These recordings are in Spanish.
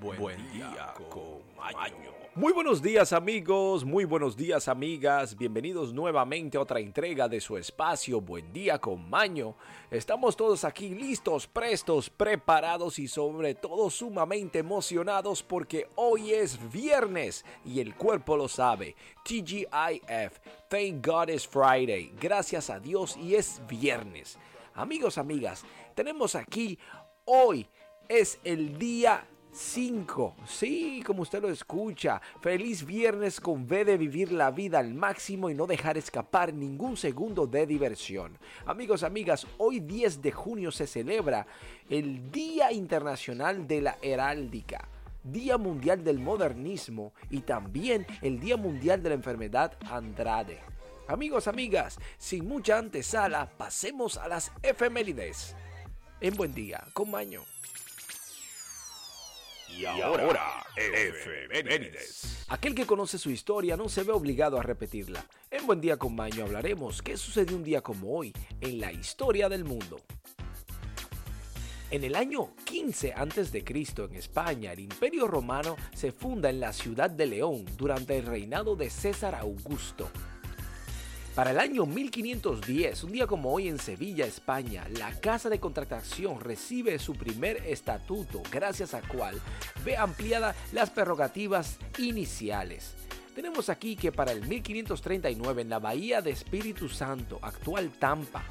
Buen, día, con Maño. Muy buenos días amigos, muy buenos días amigas, bienvenidos nuevamente a otra entrega de su espacio Buen día con Maño. Estamos todos aquí listos, prestos, preparados y sobre todo sumamente emocionados porque hoy es viernes y el cuerpo lo sabe. TGIF, Thank God it's Friday, gracias a Dios y es viernes. Amigos, amigas, tenemos aquí hoy es el día 5. Sí, como usted lo escucha. Feliz viernes con V de vivir la vida al máximo y no dejar escapar ningún segundo de diversión. Amigos, amigas, hoy 10 de junio se celebra el Día Internacional de la Heráldica. Día Mundial del Modernismo y también el Día Mundial de la Enfermedad Andrade. Amigos, amigas, sin mucha antesala, pasemos a las efemérides. En buen día, con Maño. Y ahora, efemérides. Aquel que conoce su historia no se ve obligado a repetirla. En Buen Día con Maño hablaremos qué sucedió un día como hoy en la historia del mundo. En el año 15 a.C. en España, el Imperio Romano se funda en la ciudad de León durante el reinado de César Augusto. Para el año 1510, un día como hoy en Sevilla, España, la Casa de Contratación recibe su primer estatuto, gracias al cual ve ampliadas las prerrogativas iniciales. Tenemos aquí que para el 1539 en la bahía de Espíritu Santo, actual Tampa,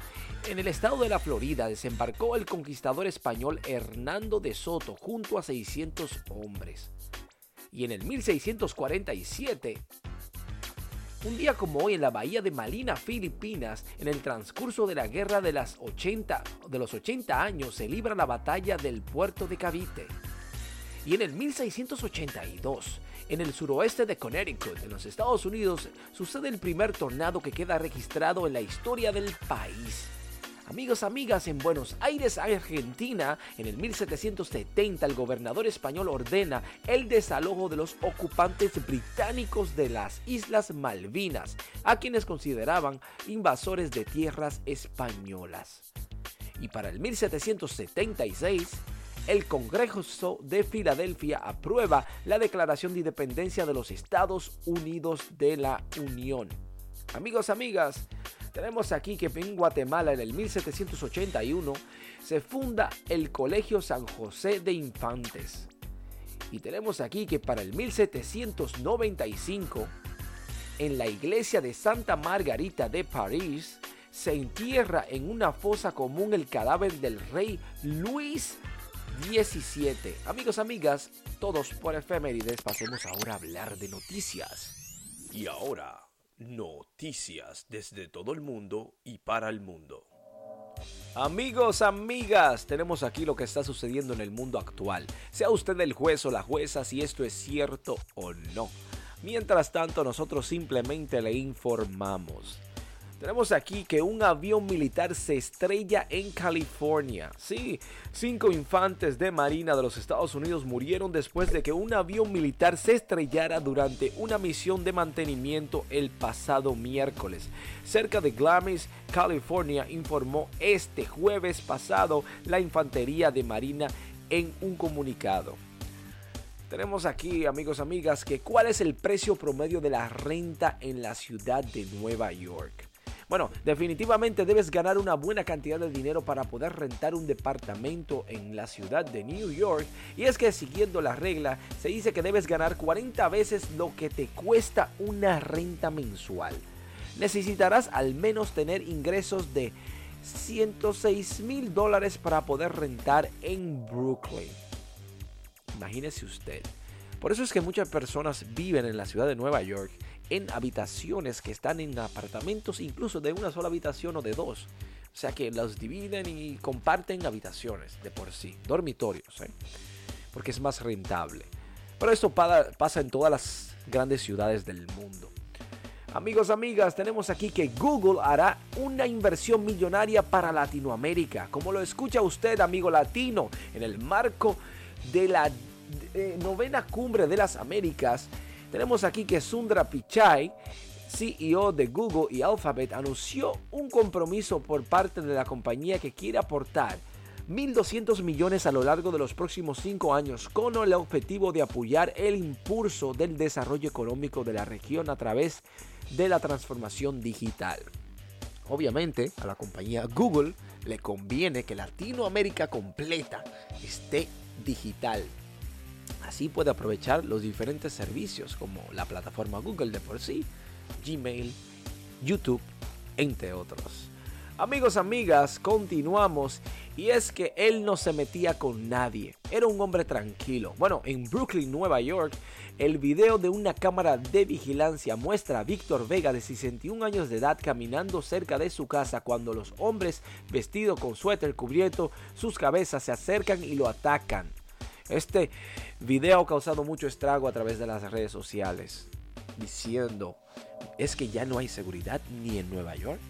en el estado de la Florida desembarcó el conquistador español Hernando de Soto junto a 600 hombres. Y en el 1647 un día como hoy en la bahía de Malina, Filipinas, en el transcurso de la guerra de, las 80, de los 80 años, se libra la batalla del puerto de Cavite. Y en el 1682, en el suroeste de Connecticut, en los Estados Unidos, sucede el primer tornado que queda registrado en la historia del país. Amigos, amigas, en Buenos Aires, Argentina, en el 1770 el gobernador español ordena el desalojo de los ocupantes británicos de las Islas Malvinas, a quienes consideraban invasores de tierras españolas. Y para el 1776, el Congreso de Filadelfia aprueba la Declaración de Independencia de los Estados Unidos de la Unión. Amigos, amigas, tenemos aquí que en Guatemala en el 1781 se funda el Colegio San José de Infantes. Y tenemos aquí que para el 1795 en la iglesia de Santa Margarita de París se entierra en una fosa común el cadáver del rey Luis XVII. Amigos, amigas, todos por efemérides, pasemos ahora a hablar de noticias. Y ahora Noticias desde todo el mundo y para el mundo. Amigos, amigas, tenemos aquí lo que está sucediendo en el mundo actual. Sea usted el juez o la jueza si esto es cierto o no. Mientras tanto, nosotros simplemente le informamos. Tenemos aquí que un avión militar se estrella en California. Sí, cinco infantes de Marina de los Estados Unidos murieron después de que un avión militar se estrellara durante una misión de mantenimiento el pasado miércoles. Cerca de Glamis, California, informó este jueves pasado la Infantería de Marina en un comunicado. Tenemos aquí, amigos, amigas, que cuál es el precio promedio de la renta en la ciudad de Nueva York. Bueno, definitivamente debes ganar una buena cantidad de dinero para poder rentar un departamento en la ciudad de New York. Y es que siguiendo la regla, se dice que debes ganar 40 veces lo que te cuesta una renta mensual. Necesitarás al menos tener ingresos de 106 mil dólares para poder rentar en Brooklyn. Imagínese usted. Por eso es que muchas personas viven en la ciudad de Nueva York en habitaciones que están en apartamentos incluso de una sola habitación o de dos. O sea que los dividen y comparten habitaciones de por sí, dormitorios, ¿eh? porque es más rentable. Pero esto pasa en todas las grandes ciudades del mundo. Amigos, amigas, tenemos aquí que Google hará una inversión millonaria para Latinoamérica. Como lo escucha usted, amigo latino, en el marco de la eh, novena cumbre de las Américas, tenemos aquí que Sundra Pichai, CEO de Google y Alphabet, anunció un compromiso por parte de la compañía que quiere aportar 1.200 millones a lo largo de los próximos cinco años con el objetivo de apoyar el impulso del desarrollo económico de la región a través de la transformación digital. Obviamente a la compañía Google le conviene que Latinoamérica completa esté digital. Así puede aprovechar los diferentes servicios como la plataforma Google de por sí, Gmail, YouTube, entre otros. Amigos, amigas, continuamos. Y es que él no se metía con nadie. Era un hombre tranquilo. Bueno, en Brooklyn, Nueva York, el video de una cámara de vigilancia muestra a Víctor Vega de 61 años de edad caminando cerca de su casa cuando los hombres vestidos con suéter cubierto sus cabezas se acercan y lo atacan. Este video ha causado mucho estrago a través de las redes sociales, diciendo, ¿es que ya no hay seguridad ni en Nueva York?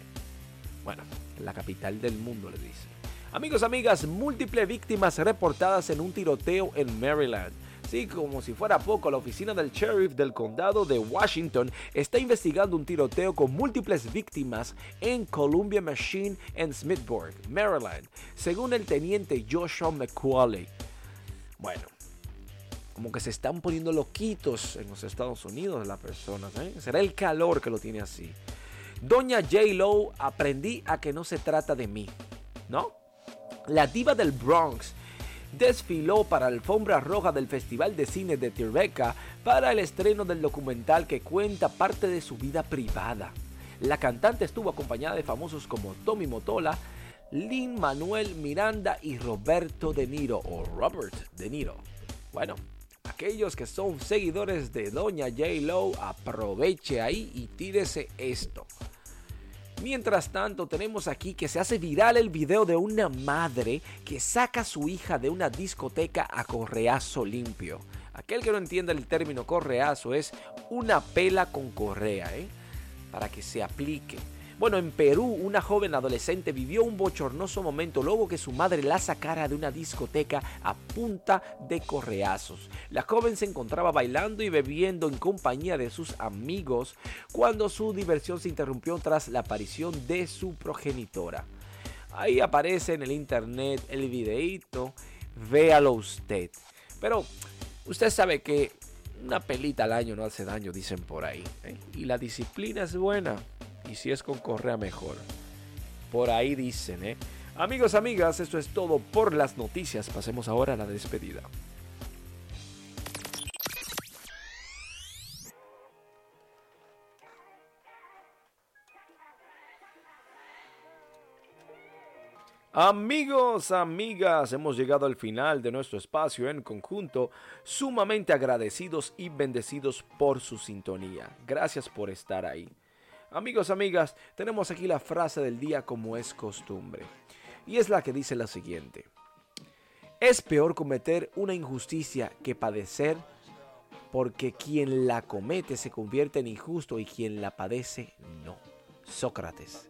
Bueno, la capital del mundo le dice. Amigos, amigas, múltiples víctimas reportadas en un tiroteo en Maryland. Sí, como si fuera poco, la oficina del sheriff del condado de Washington está investigando un tiroteo con múltiples víctimas en Columbia Machine en Smithburg, Maryland, según el teniente Joshua McCauley. Bueno, como que se están poniendo loquitos en los Estados Unidos las personas. ¿eh? Será el calor que lo tiene así. Doña J. Lo, aprendí a que no se trata de mí, ¿no? La diva del Bronx desfiló para alfombra roja del Festival de Cine de Tribeca para el estreno del documental que cuenta parte de su vida privada. La cantante estuvo acompañada de famosos como Tommy Motola, Lin Manuel Miranda y Roberto De Niro o Robert De Niro. Bueno, aquellos que son seguidores de Doña J. Lo, aproveche ahí y tírese esto. Mientras tanto, tenemos aquí que se hace viral el video de una madre que saca a su hija de una discoteca a correazo limpio. Aquel que no entienda el término correazo es una pela con correa, ¿eh? Para que se aplique. Bueno, en Perú, una joven adolescente vivió un bochornoso momento luego que su madre la sacara de una discoteca a punta de correazos. La joven se encontraba bailando y bebiendo en compañía de sus amigos cuando su diversión se interrumpió tras la aparición de su progenitora. Ahí aparece en el internet el videíto, véalo usted. Pero usted sabe que una pelita al año no hace daño, dicen por ahí. ¿eh? Y la disciplina es buena y si es con correa mejor. Por ahí dicen, ¿eh? Amigos, amigas, esto es todo por las noticias. Pasemos ahora a la despedida. Amigos, amigas, hemos llegado al final de nuestro espacio en conjunto, sumamente agradecidos y bendecidos por su sintonía. Gracias por estar ahí. Amigos, amigas, tenemos aquí la frase del día como es costumbre. Y es la que dice la siguiente. Es peor cometer una injusticia que padecer porque quien la comete se convierte en injusto y quien la padece no. Sócrates.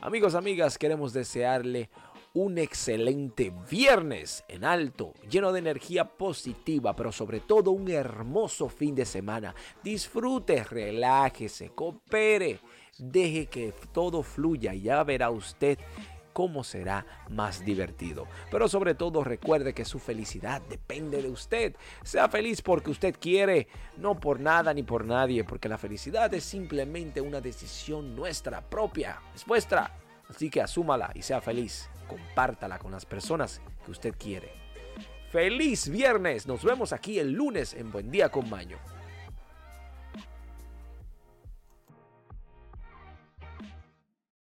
Amigos, amigas, queremos desearle un excelente viernes en alto, lleno de energía positiva, pero sobre todo un hermoso fin de semana. Disfrute, relájese, coopere Deje que todo fluya y ya verá usted cómo será más divertido. Pero sobre todo recuerde que su felicidad depende de usted. Sea feliz porque usted quiere, no por nada ni por nadie, porque la felicidad es simplemente una decisión nuestra propia, es vuestra. Así que asúmala y sea feliz. Compártala con las personas que usted quiere. Feliz viernes. Nos vemos aquí el lunes en Buen Día con Maño.